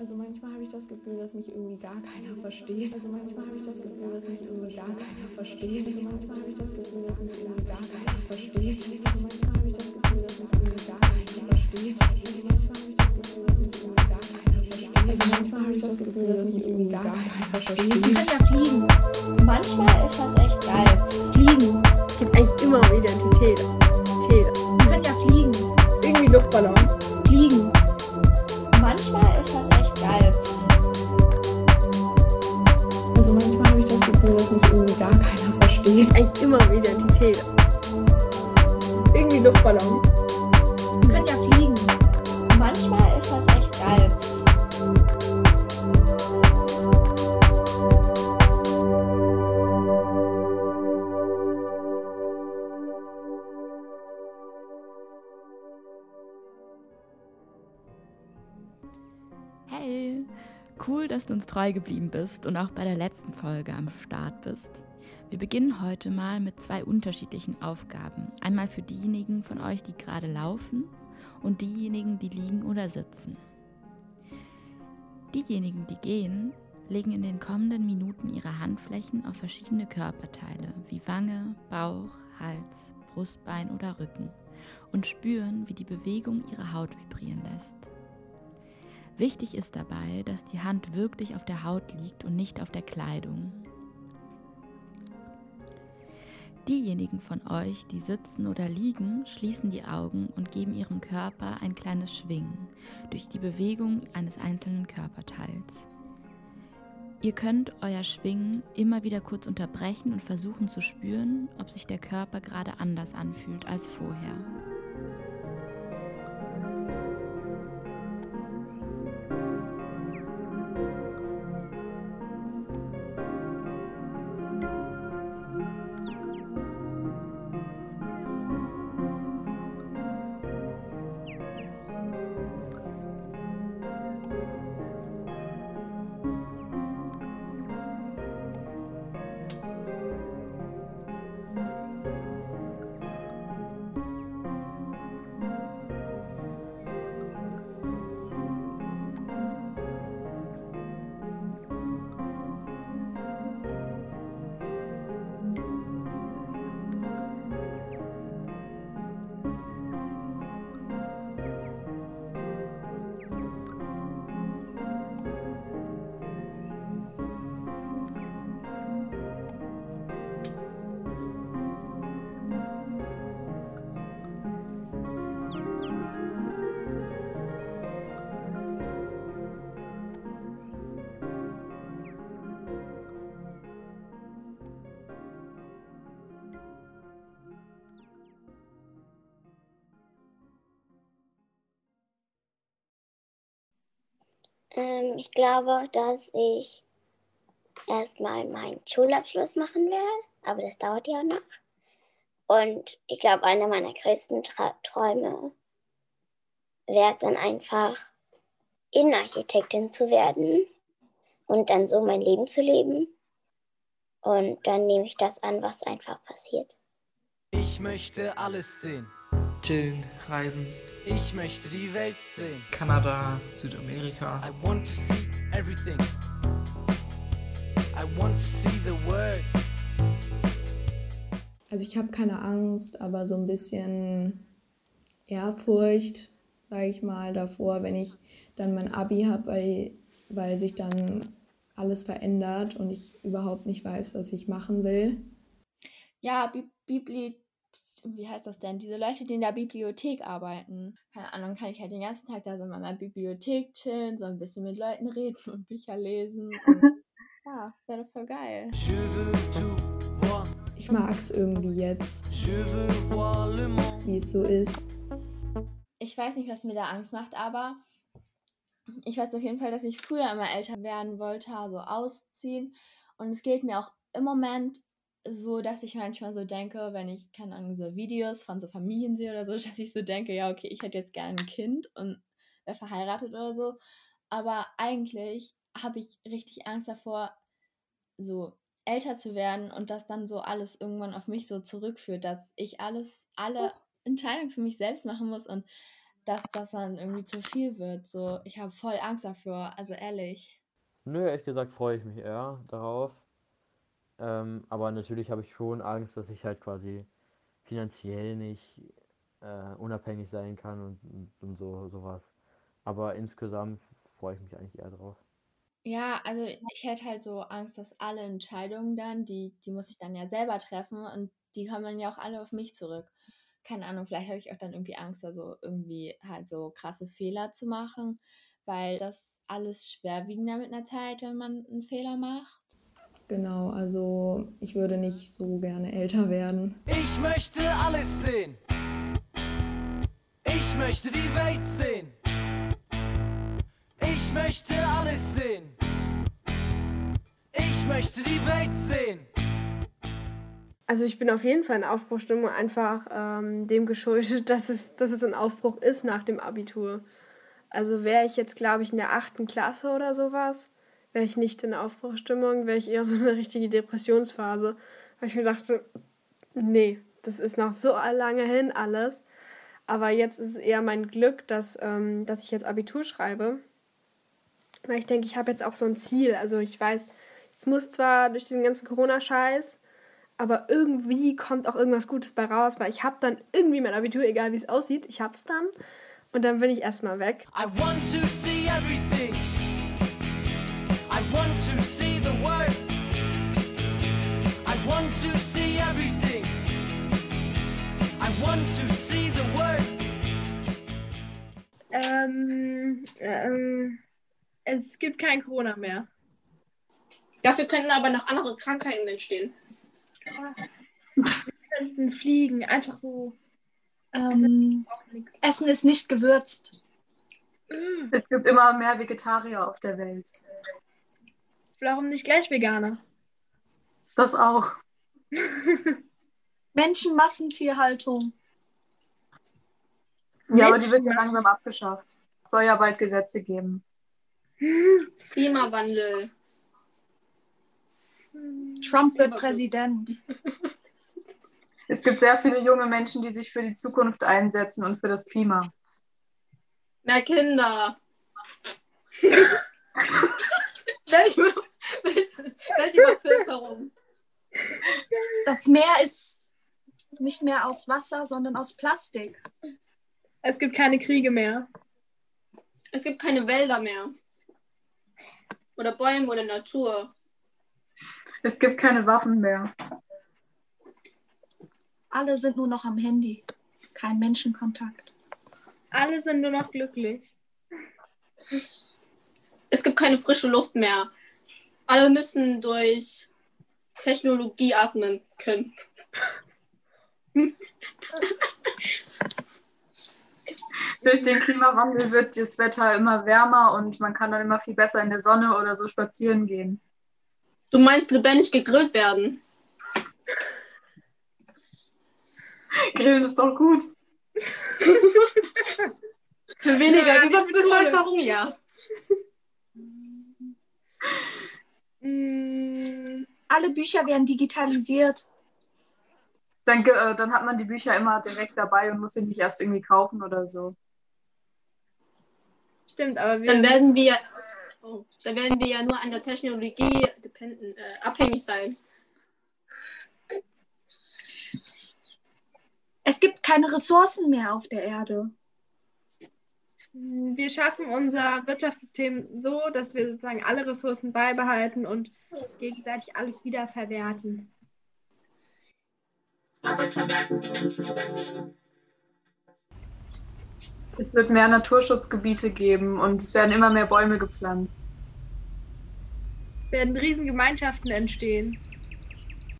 Also manchmal habe ich das Gefühl, dass mich irgendwie gar keiner versteht. Also manchmal habe ich das Gefühl, dass mich irgendwie gar keiner versteht. Also manchmal habe ich das Gefühl, dass mich irgendwie gar keiner versteht. Also manchmal habe ich das Gefühl, dass mich irgendwie gar keiner versteht. Also manchmal habe ich das Gefühl, dass mich irgendwie gar keiner versteht. Also manchmal habe ich das Gefühl, dass mich irgendwie gar keiner versteht. Ja fliegen. Manchmal ist das echt geil. Fliegen gibt eigentlich immer um Identität. Identität. Kann ja fliegen. Irgendwie Luftballon. Fliegen. Manchmal Identität. Irgendwie Luftballon. Cool, dass du uns treu geblieben bist und auch bei der letzten Folge am Start bist. Wir beginnen heute mal mit zwei unterschiedlichen Aufgaben. Einmal für diejenigen von euch, die gerade laufen und diejenigen, die liegen oder sitzen. Diejenigen, die gehen, legen in den kommenden Minuten ihre Handflächen auf verschiedene Körperteile wie Wange, Bauch, Hals, Brustbein oder Rücken und spüren, wie die Bewegung ihre Haut vibrieren lässt. Wichtig ist dabei, dass die Hand wirklich auf der Haut liegt und nicht auf der Kleidung. Diejenigen von euch, die sitzen oder liegen, schließen die Augen und geben ihrem Körper ein kleines Schwingen durch die Bewegung eines einzelnen Körperteils. Ihr könnt euer Schwingen immer wieder kurz unterbrechen und versuchen zu spüren, ob sich der Körper gerade anders anfühlt als vorher. Ähm, ich glaube, dass ich erstmal meinen Schulabschluss machen werde, aber das dauert ja noch. Und ich glaube, einer meiner größten Tra Träume wäre es dann einfach, Innenarchitektin zu werden und dann so mein Leben zu leben. Und dann nehme ich das an, was einfach passiert. Ich möchte alles sehen. Chillen, reisen, Ich möchte die Welt sehen. Kanada, Südamerika. I want to see everything. I want to see the world. Also ich habe keine Angst, aber so ein bisschen Ehrfurcht, sage ich mal, davor, wenn ich dann mein Abi habe, weil, weil sich dann alles verändert und ich überhaupt nicht weiß, was ich machen will. Ja, Bi Bibli wie heißt das denn? Diese Leute, die in der Bibliothek arbeiten. Keine Ahnung, kann ich halt den ganzen Tag da so in meiner Bibliothek chillen, so ein bisschen mit Leuten reden und Bücher lesen. Und ja, wäre voll geil. Ich mag es irgendwie jetzt, wie es so ist. Ich weiß nicht, was mir da Angst macht, aber ich weiß auf jeden Fall, dass ich früher immer älter werden wollte, also ausziehen. Und es geht mir auch im Moment so, dass ich manchmal so denke, wenn ich, keine Ahnung, so Videos von so Familien sehe oder so, dass ich so denke, ja, okay, ich hätte jetzt gerne ein Kind und wäre verheiratet oder so. Aber eigentlich habe ich richtig Angst davor, so älter zu werden und dass dann so alles irgendwann auf mich so zurückführt, dass ich alles, alle Entscheidungen für mich selbst machen muss und dass das dann irgendwie zu viel wird. So, ich habe voll Angst dafür, also ehrlich. Nö, ehrlich gesagt freue ich mich eher darauf. Ähm, aber natürlich habe ich schon Angst, dass ich halt quasi finanziell nicht äh, unabhängig sein kann und, und, und so sowas. Aber insgesamt freue ich mich eigentlich eher drauf. Ja, also ich hätte halt so Angst, dass alle Entscheidungen dann, die, die muss ich dann ja selber treffen und die kommen dann ja auch alle auf mich zurück. Keine Ahnung, vielleicht habe ich auch dann irgendwie Angst, also irgendwie halt so krasse Fehler zu machen, weil das alles schwerwiegender mit einer Zeit, wenn man einen Fehler macht. Genau, also ich würde nicht so gerne älter werden. Ich möchte alles sehen. Ich möchte die Welt sehen. Ich möchte alles sehen. Ich möchte die Welt sehen. Also ich bin auf jeden Fall in Aufbruchstimmung, einfach ähm, dem geschuldet, dass es, dass es ein Aufbruch ist nach dem Abitur. Also wäre ich jetzt, glaube ich, in der achten Klasse oder sowas, wäre ich nicht in Aufbruchstimmung, wäre ich eher so eine richtige Depressionsphase. Weil ich mir dachte, nee, das ist noch so lange hin alles. Aber jetzt ist es eher mein Glück, dass, ähm, dass ich jetzt Abitur schreibe. Weil ich denke, ich habe jetzt auch so ein Ziel. Also ich weiß, es muss zwar durch diesen ganzen Corona-Scheiß, aber irgendwie kommt auch irgendwas Gutes bei raus, weil ich habe dann irgendwie mein Abitur, egal wie es aussieht, ich hab's dann. Und dann bin ich erstmal weg. I want to see everything. Ähm, ähm, es gibt kein Corona mehr. Dafür könnten aber noch andere Krankheiten entstehen. Wir könnten fliegen, einfach so. Ähm, Essen ist nicht gewürzt. Es gibt immer mehr Vegetarier auf der Welt. Warum nicht gleich Veganer? Das auch. Menschenmassentierhaltung. Ja, aber die wird ja langsam abgeschafft. Es soll ja bald Gesetze geben. Klimawandel. Trump wird Präsident. Es gibt sehr viele junge Menschen, die sich für die Zukunft einsetzen und für das Klima. Mehr Kinder. Bevölkerung? Das Meer ist nicht mehr aus Wasser, sondern aus Plastik. Es gibt keine Kriege mehr. Es gibt keine Wälder mehr. Oder Bäume oder Natur. Es gibt keine Waffen mehr. Alle sind nur noch am Handy. Kein Menschenkontakt. Alle sind nur noch glücklich. Es gibt keine frische Luft mehr. Alle müssen durch Technologie atmen können. Durch den Klimawandel wird das Wetter immer wärmer und man kann dann immer viel besser in der Sonne oder so spazieren gehen. Du meinst lebendig gegrillt werden? Grillen ist doch gut. Für weniger Ja, Überbevölkerung, ja. Mm, Alle Bücher werden digitalisiert. Dann, ge- äh, dann hat man die Bücher immer direkt dabei und muss sie nicht erst irgendwie kaufen oder so. stimmt, aber wir. Dann werden wir, oh, dann werden wir ja nur an der Technologie dependen, äh, abhängig sein. Es gibt keine Ressourcen mehr auf der Erde. Wir schaffen unser Wirtschaftssystem so, dass wir sozusagen alle Ressourcen beibehalten und gegenseitig alles wiederverwerten. Es wird mehr Naturschutzgebiete geben und es werden immer mehr Bäume gepflanzt. Werden Riesengemeinschaften entstehen.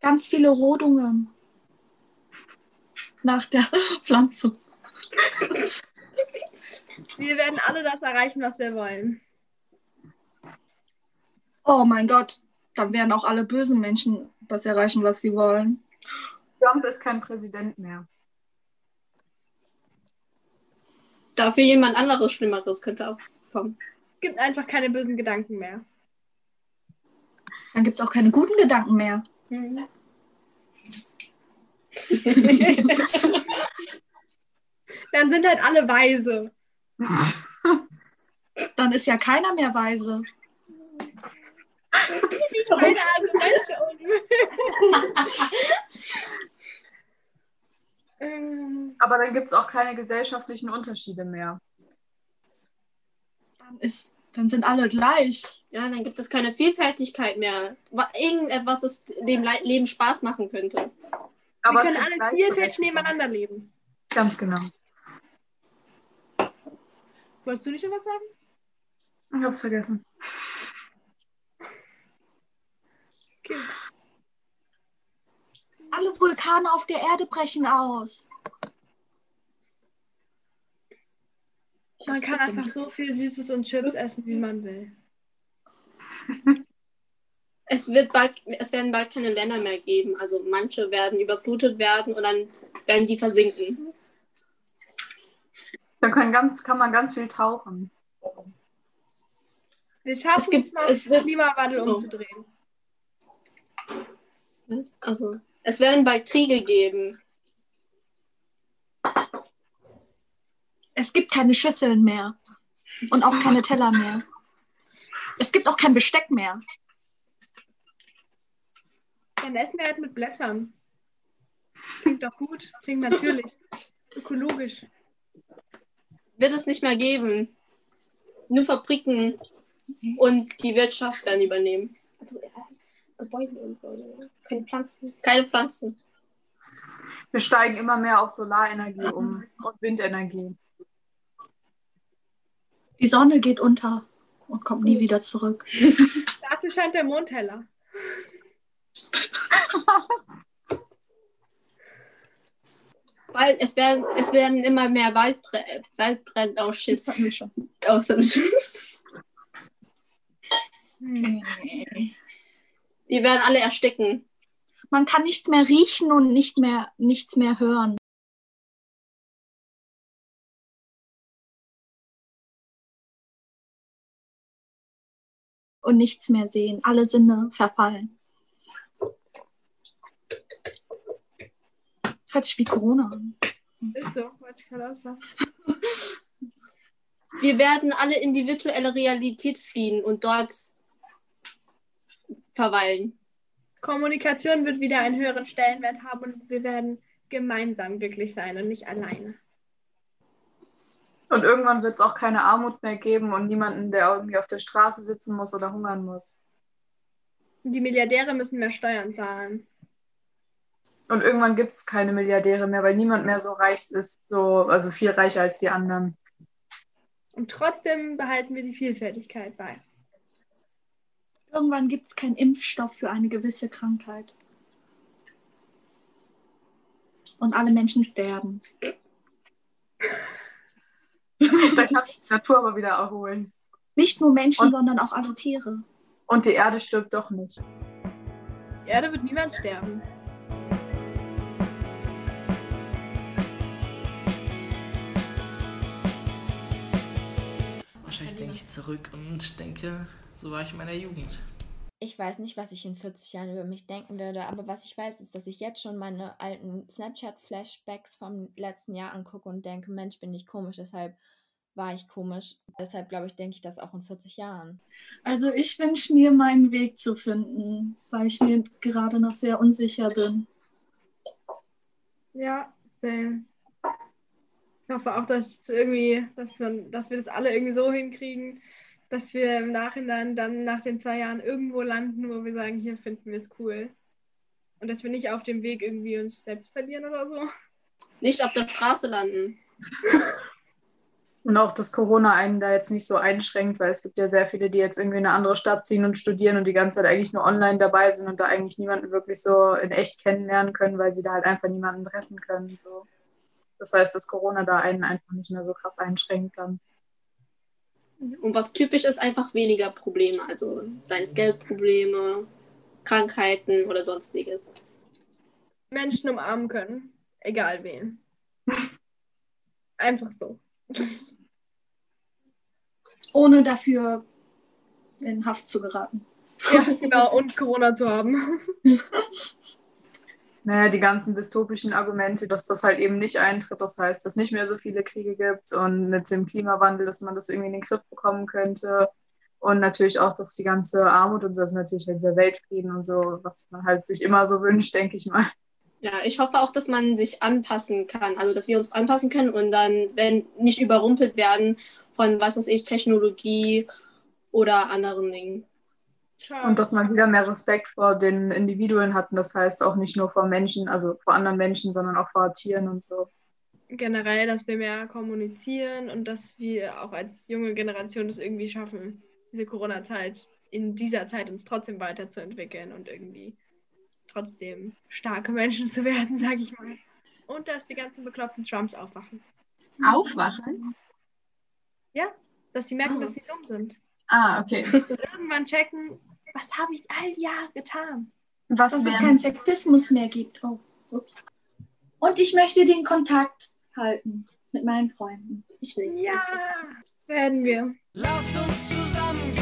Ganz viele Rodungen. Nach der Pflanzung. Wir werden alle das erreichen, was wir wollen. Oh mein Gott, dann werden auch alle bösen Menschen das erreichen, was sie wollen. Trump ist kein Präsident mehr. Dafür jemand anderes Schlimmeres könnte auch kommen. Es gibt einfach keine bösen Gedanken mehr. Dann gibt es auch keine guten Gedanken mehr. Dann sind halt alle weise. Dann ist ja keiner mehr weise. Keine Argumente. Ähm, Aber dann gibt es auch keine gesellschaftlichen Unterschiede mehr. Dann, ist, dann sind alle gleich. Ja, dann gibt es keine Vielfältigkeit mehr. Wa- Irgendetwas, das dem Le- Leben Spaß machen könnte. Aber wir können alle vielfältig nebeneinander leben. Ganz genau. Wolltest du nicht noch was sagen? Ich hab's vergessen. Okay. Alle Vulkane auf der Erde brechen aus. Ich Man kann einfach so viel Süßes und Chips essen, wie man will. Es, wird bald, es werden bald keine Länder mehr geben. Also manche werden überflutet werden und dann werden die versinken. Da kann, ganz, kann man ganz viel tauchen. Wir schaffen Es gibt- es noch, es wird- den Klimawandel Oh. umzudrehen. Was? Also, es werden bald Kriege geben. Es gibt keine Schüsseln mehr. Und auch keine Teller mehr. Es gibt auch kein Besteck mehr. Dann essen wir halt mit Blättern. Klingt doch gut. Klingt natürlich. Ökologisch. Wird es nicht mehr geben. Nur Fabriken und die Wirtschaft dann übernehmen. Also, ja, Gebäude und so. ne? Keine Pflanzen. Keine Pflanzen. Wir steigen immer mehr auf Solarenergie um und Windenergie. Die Sonne geht unter und kommt nie wieder zurück. Dafür scheint der Mond heller. Weil es werden, es werden immer mehr Waldbre Waldbrände oh shit. Das hatten wir schon. Oh, sorry. Hm. Wir werden alle ersticken. Man kann nichts mehr riechen und nicht mehr, nichts mehr hören. Und nichts mehr sehen. Alle Sinne verfallen. Hört sich wie Corona an. Ist so, ich gerade auch sagen. Wir werden alle in die virtuelle Realität fliehen und dort verweilen. Kommunikation wird wieder einen höheren Stellenwert haben und wir werden gemeinsam glücklich sein und nicht alleine. Und irgendwann wird es auch keine Armut mehr geben und niemanden, der irgendwie auf der Straße sitzen muss oder hungern muss. Und die Milliardäre müssen mehr Steuern zahlen. Und irgendwann gibt es keine Milliardäre mehr, weil niemand mehr so reich ist, so, also viel reicher als die anderen. Und trotzdem behalten wir die Vielfältigkeit bei. Irgendwann gibt es keinen Impfstoff für eine gewisse Krankheit. Und alle Menschen sterben. Dann kann sich die Natur aber wieder erholen. Nicht nur Menschen, Und- sondern auch alle Tiere. Und die Erde stirbt doch nicht. Die Erde wird niemand sterben. Wahrscheinlich denke ich zurück und denke, so war ich in meiner Jugend. Ich weiß nicht, was ich in 40 Jahren über mich denken würde, aber was ich weiß, ist, dass ich jetzt schon meine alten Snapchat-Flashbacks vom letzten Jahr angucke und denke, Mensch, bin ich komisch, deshalb war ich komisch. Deshalb glaube ich, denke ich das auch in 40 Jahren. Also ich wünsche mir, meinen Weg zu finden, weil ich mir gerade noch sehr unsicher bin. Ja, same. Ich hoffe auch, dass irgendwie, dass wir, dass wir das alle irgendwie so hinkriegen, dass wir im Nachhinein dann nach den zwei Jahren irgendwo landen, wo wir sagen, hier finden wir es cool. Und dass wir nicht auf dem Weg irgendwie uns selbst verlieren oder so. Nicht auf der Straße landen. Und auch, dass Corona einen da jetzt nicht so einschränkt, weil es gibt ja sehr viele, die jetzt irgendwie in eine andere Stadt ziehen und studieren und die ganze Zeit eigentlich nur online dabei sind und da eigentlich niemanden wirklich so in echt kennenlernen können, weil sie da halt einfach niemanden treffen können. So. Das heißt, dass Corona da einen einfach nicht mehr so krass einschränkt dann. Und was typisch ist, einfach weniger Probleme. Also seien es Geldprobleme, Krankheiten oder sonstiges. Menschen umarmen können. Egal wen. Einfach so. Ohne dafür in Haft zu geraten. Ja, genau. Und Corona zu haben. naja, die ganzen dystopischen Argumente, dass das halt eben nicht eintritt. Das heißt, dass nicht mehr so viele Kriege gibt und mit dem Klimawandel, dass man das irgendwie in den Griff bekommen könnte. Und natürlich auch, dass die ganze Armut und so ist natürlich halt dieser Weltfrieden und so, was man halt sich immer so wünscht, denke ich mal. Ja, ich hoffe auch, dass man sich anpassen kann. Also, dass wir uns anpassen können und dann, wenn nicht überrumpelt werden von, was weiß ich, Technologie oder anderen Dingen. Und dass man wieder mehr Respekt vor den Individuen hat. Und das heißt auch nicht nur vor Menschen, also vor anderen Menschen, sondern auch vor Tieren und so. Generell, dass wir mehr kommunizieren und dass wir auch als junge Generation es irgendwie schaffen, diese Corona-Zeit, in dieser Zeit uns trotzdem weiterzuentwickeln und irgendwie trotzdem starke Menschen zu werden, sage ich mal. Und dass die ganzen bekloppten Trumps aufwachen. Aufwachen? Ja, dass sie merken, Oh. dass sie dumm sind. Ah, okay. Und irgendwann checken, was habe ich all die Jahre getan? Was Dass es keinen Sexismus mehr gibt. Oh, ups. Und ich möchte den Kontakt halten mit meinen Freunden. Ich nicht. Ja, werden wir. Lass uns